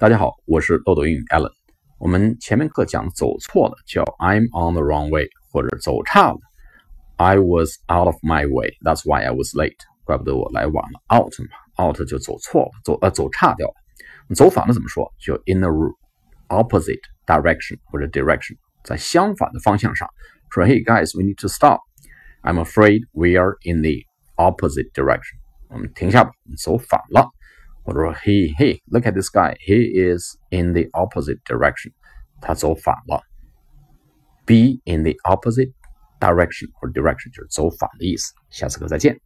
大家好，我是豆豆英语 Allen。我们前面课讲走错了叫 I'm on the wrong way，或者走差了 I was out of my way，that's why I was late。怪不得我来晚了，out 嘛，out 就走错了，走呃走差掉了。走反了怎么说？就 in the opposite direction 或者 direction，在相反的方向上。说 Hey guys，we need to stop。I'm afraid we are in the opposite direction。我们停下吧，我们走反了。 或者说，He he look at this guy, he is in the opposite direction，他走反了。Be in the opposite direction 或者 direction 就是走反的意思。下次课再见。